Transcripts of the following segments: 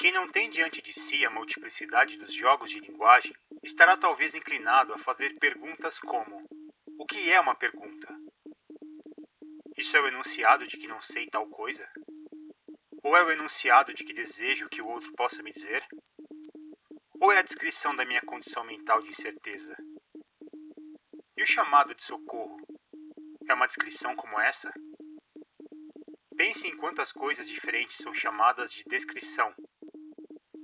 Quem não tem diante de si a multiplicidade dos jogos de linguagem estará talvez inclinado a fazer perguntas como: O que é uma pergunta? Isso é o enunciado de que não sei tal coisa? Ou é o enunciado de que desejo que o outro possa me dizer? Ou é a descrição da minha condição mental de incerteza? E o chamado de socorro? É uma descrição como essa? Pense em quantas coisas diferentes são chamadas de descrição.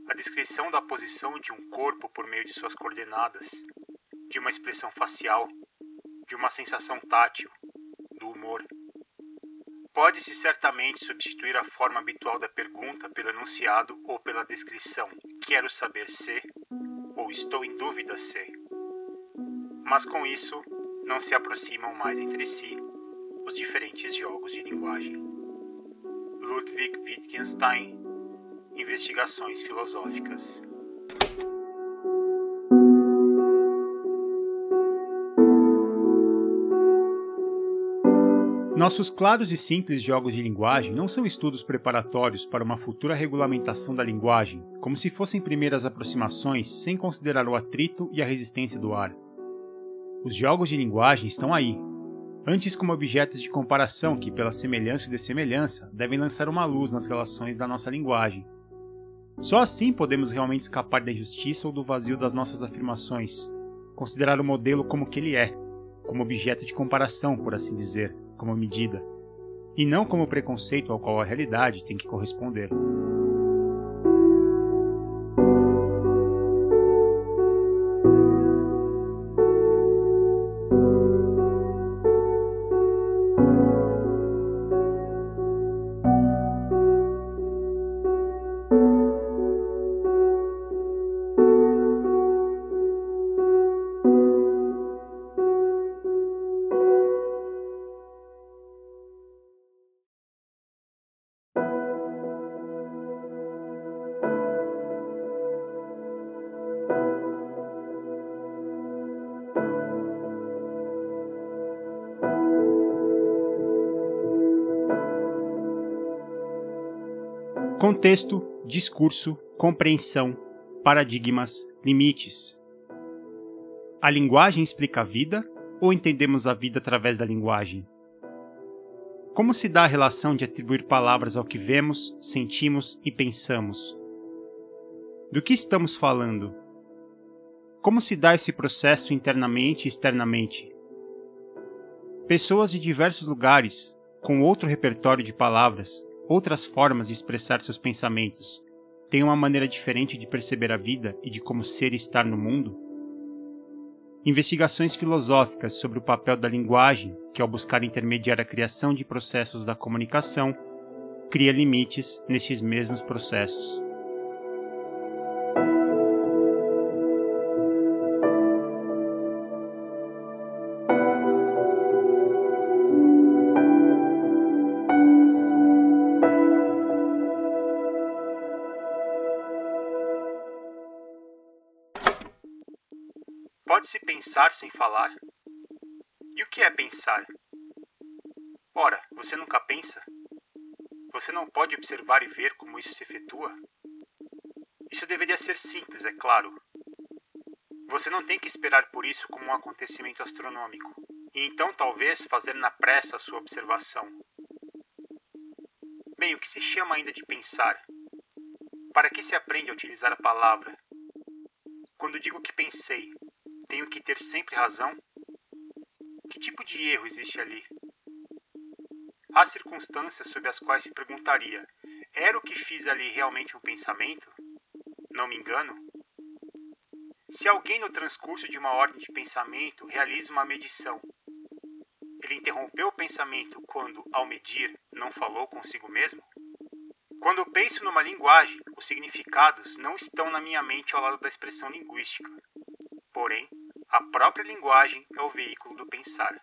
A descrição da posição de um corpo por meio de suas coordenadas, de uma expressão facial, de uma sensação tátil, do humor. Pode-se certamente substituir a forma habitual da pergunta pelo enunciado ou pela descrição quero saber se ou estou em dúvida se. Mas com isso, não se aproximam mais entre si os diferentes jogos de linguagem. Ludwig Wittgenstein Investigações Filosóficas Nossos claros e simples jogos de linguagem não são estudos preparatórios para uma futura regulamentação da linguagem, como se fossem primeiras aproximações sem considerar o atrito e a resistência do ar. Os jogos de linguagem estão aí, antes como objetos de comparação que, pela semelhança e dessemelhança, devem lançar uma luz nas relações da nossa linguagem. Só assim podemos realmente escapar da injustiça ou do vazio das nossas afirmações, considerar o modelo como que ele é, como objeto de comparação, por assim dizer como medida, e não como preconceito ao qual a realidade tem que corresponder. Contexto, discurso, compreensão, paradigmas, limites. A linguagem explica a vida ou entendemos a vida através da linguagem? Como se dá a relação de atribuir palavras ao que vemos, sentimos e pensamos? Do que estamos falando? Como se dá esse processo internamente e externamente? Pessoas de diversos lugares, com outro repertório de palavras, outras formas de expressar seus pensamentos, têm uma maneira diferente de perceber a vida e de como ser e estar no mundo? Investigações filosóficas sobre o papel da linguagem, que ao buscar intermediar a criação de processos da comunicação, cria limites nesses mesmos processos. Pode-se pensar sem falar? E o que é pensar? Ora, você nunca pensa? Você não pode observar e ver como isso se efetua? Isso deveria ser simples, é claro. Você não tem que esperar por isso como um acontecimento astronômico, e então talvez fazer na pressa a sua observação. Bem, o que se chama ainda de pensar? Para que se aprende a utilizar a palavra? Quando digo que pensei, tenho que ter sempre razão? Que tipo de erro existe ali? Há circunstâncias sob as quais se perguntaria: era o que fiz ali realmente um pensamento? Não me engano? Se alguém no transcurso de uma ordem de pensamento realiza uma medição, ele interrompeu o pensamento quando, ao medir, não falou consigo mesmo? Quando penso numa linguagem, os significados não estão na minha mente ao lado da expressão linguística. Porém, a própria linguagem é o veículo do pensar.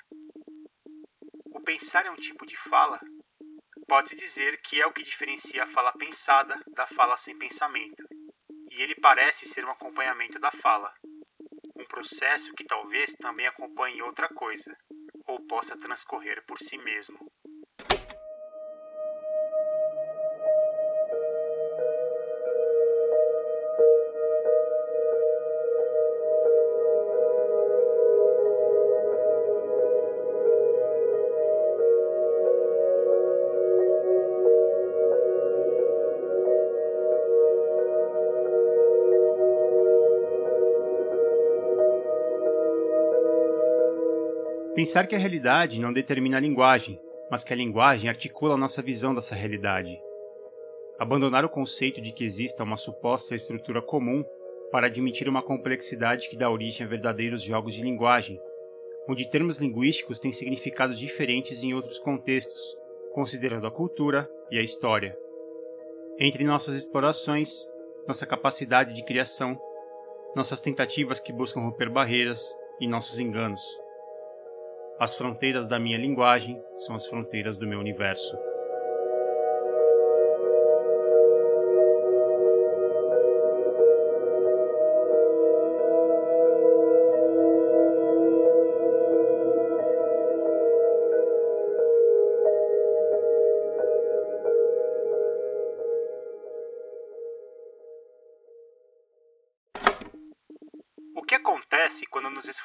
O pensar é um tipo de fala? Pode-se dizer que é o que diferencia a fala pensada da fala sem pensamento, e ele parece ser um acompanhamento da fala, um processo que talvez também acompanhe outra coisa, ou possa transcorrer por si mesmo. Pensar que a realidade não determina a linguagem, mas que a linguagem articula a nossa visão dessa realidade. Abandonar o conceito de que exista uma suposta estrutura comum para admitir uma complexidade que dá origem a verdadeiros jogos de linguagem, onde termos linguísticos têm significados diferentes em outros contextos, considerando a cultura e a história. Entre nossas explorações, nossa capacidade de criação, nossas tentativas que buscam romper barreiras e nossos enganos. As fronteiras da minha linguagem são as fronteiras do meu universo.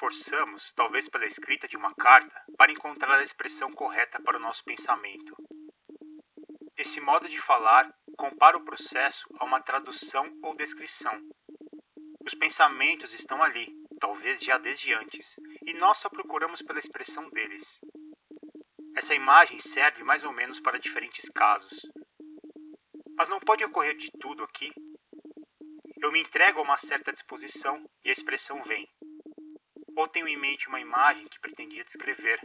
Esforçamos, talvez pela escrita de uma carta, para encontrar a expressão correta para o nosso pensamento? Esse modo de falar compara o processo a uma tradução ou descrição. Os pensamentos estão ali, talvez já desde antes, e nós só procuramos pela expressão deles. Essa imagem serve mais ou menos para diferentes casos. Mas não pode ocorrer de tudo aqui eu me entrego a uma certa disposição e a expressão vem. Ou tenho em mente uma imagem que pretendia descrever.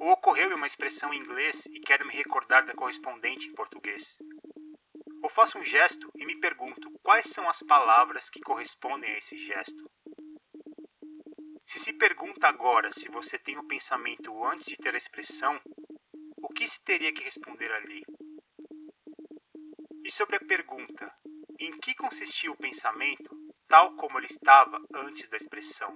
Ou ocorreu-me uma expressão em inglês e quero me recordar da correspondente em português. Ou faço um gesto e me pergunto quais são as palavras que correspondem a esse gesto. Se se pergunta agora se você tem o pensamento antes de ter a expressão, o que se teria que responder ali? E sobre a pergunta, em que consistia o pensamento, tal como ele estava antes da expressão.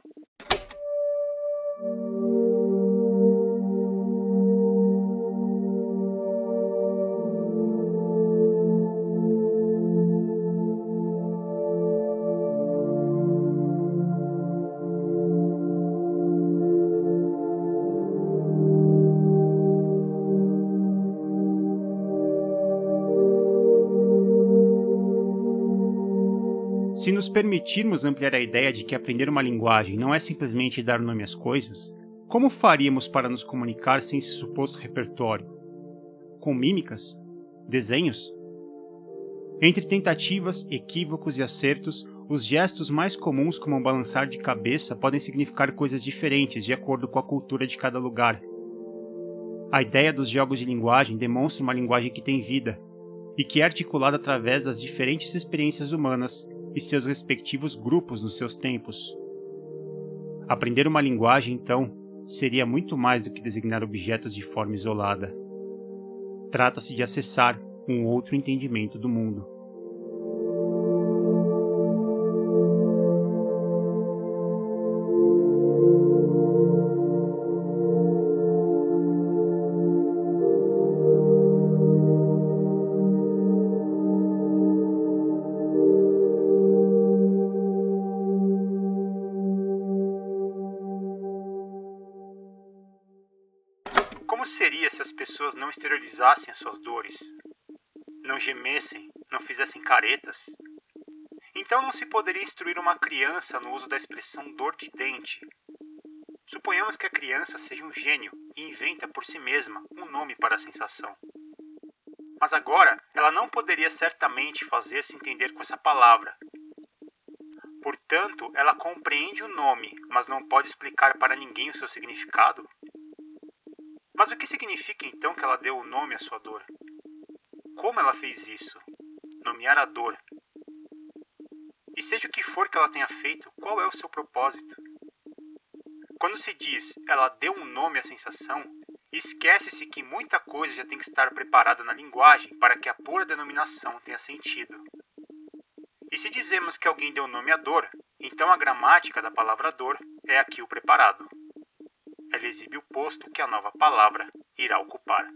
Se nos permitirmos ampliar a ideia de que aprender uma linguagem não é simplesmente dar nome às coisas, como faríamos para nos comunicar sem esse suposto repertório? Com mímicas? Desenhos? Entre tentativas, equívocos e acertos, os gestos mais comuns, como um balançar de cabeça, podem significar coisas diferentes de acordo com a cultura de cada lugar. A ideia dos jogos de linguagem demonstra uma linguagem que tem vida e que é articulada através das diferentes experiências humanas e seus respectivos grupos nos seus tempos. Aprender uma linguagem, então, seria muito mais do que designar objetos de forma isolada. Trata-se de acessar um outro entendimento do mundo. Como seria se as pessoas não exteriorizassem as suas dores? Não gemessem, não fizessem caretas? Então não se poderia instruir uma criança no uso da expressão dor de dente. Suponhamos que a criança seja um gênio e inventa por si mesma um nome para a sensação. Mas agora ela não poderia certamente fazer-se entender com essa palavra. Portanto, ela compreende o nome, mas não pode explicar para ninguém o seu significado? Mas o que significa então que ela deu o nome à sua dor? Como ela fez isso? Nomear a dor. E seja o que for que ela tenha feito, qual é o seu propósito? Quando se diz ela deu um nome à sensação, esquece-se que muita coisa já tem que estar preparada na linguagem para que a pura denominação tenha sentido. E se dizemos que alguém deu nome à dor, então a gramática da palavra dor é aqui o preparado ela exibe o posto que a nova palavra irá ocupar.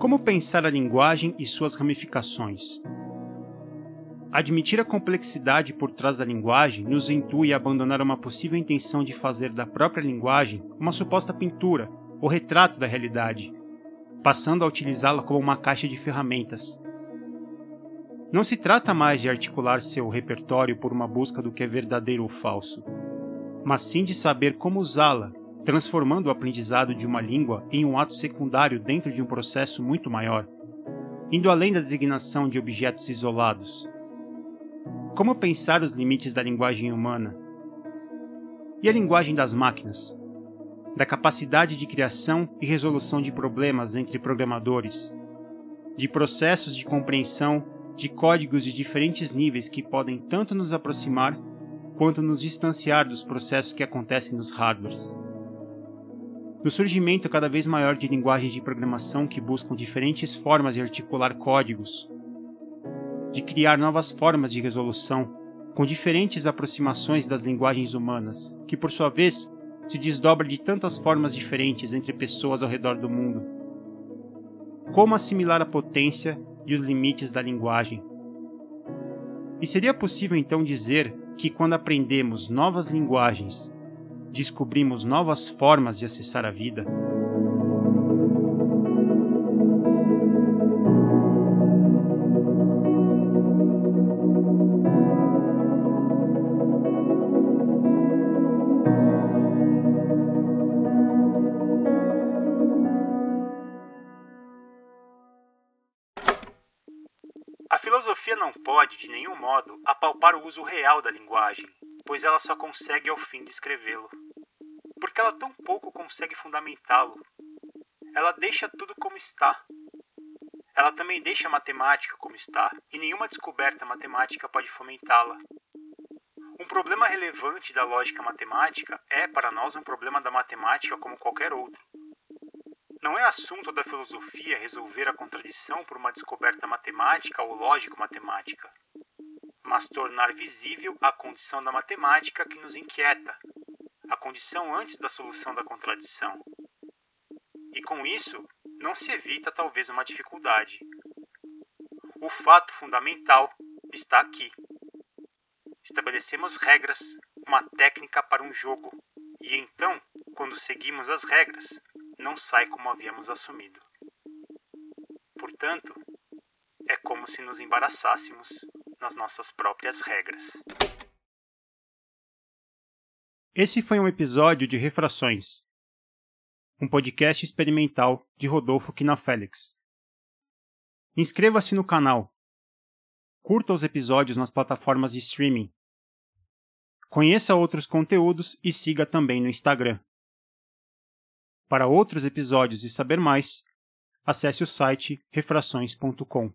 Como pensar a linguagem e suas ramificações? Admitir a complexidade por trás da linguagem nos intui a abandonar uma possível intenção de fazer da própria linguagem uma suposta pintura ou retrato da realidade, passando a utilizá-la como uma caixa de ferramentas. Não se trata mais de articular seu repertório por uma busca do que é verdadeiro ou falso, mas sim de saber como usá-la, transformando o aprendizado de uma língua em um ato secundário dentro de um processo muito maior, indo além da designação de objetos isolados como pensar os limites da linguagem humana? E a linguagem das máquinas? Da capacidade de criação e resolução de problemas entre programadores, de processos de compreensão de códigos de diferentes níveis que podem tanto nos aproximar quanto nos distanciar dos processos que acontecem nos hardwares. No surgimento cada vez maior de linguagens de programação que buscam diferentes formas de articular códigos, de criar novas formas de resolução, com diferentes aproximações das linguagens humanas, que por sua vez se desdobra de tantas formas diferentes entre pessoas ao redor do mundo. Como assimilar a potência e os limites da linguagem? E seria possível então dizer que quando aprendemos novas linguagens, descobrimos novas formas de acessar a vida? Filosofia não pode, de nenhum modo, apalpar o uso real da linguagem, pois ela só consegue ao fim descrevê-lo. Porque ela tão pouco consegue fundamentá-lo. Ela deixa tudo como está. Ela também deixa a matemática como está, e nenhuma descoberta matemática pode fomentá-la. Um problema relevante da lógica matemática é, para nós, um problema da matemática como qualquer outro. Não é assunto da filosofia resolver a contradição por uma descoberta matemática ou lógico-matemática, mas tornar visível a condição da matemática que nos inquieta, a condição antes da solução da contradição. E com isso, não se evita talvez uma dificuldade. O fato fundamental está aqui. Estabelecemos regras, uma técnica para um jogo, e então, quando seguimos as regras, não sai como havíamos assumido. Portanto, é como se nos embaraçássemos nas nossas próprias regras. Esse foi um episódio de Refrações, um podcast experimental de Rodolfo Quinafélix. Inscreva-se no canal. Curta os episódios nas plataformas de streaming. Conheça outros conteúdos e siga também no Instagram. Para outros episódios e saber mais, acesse o site refrações.com.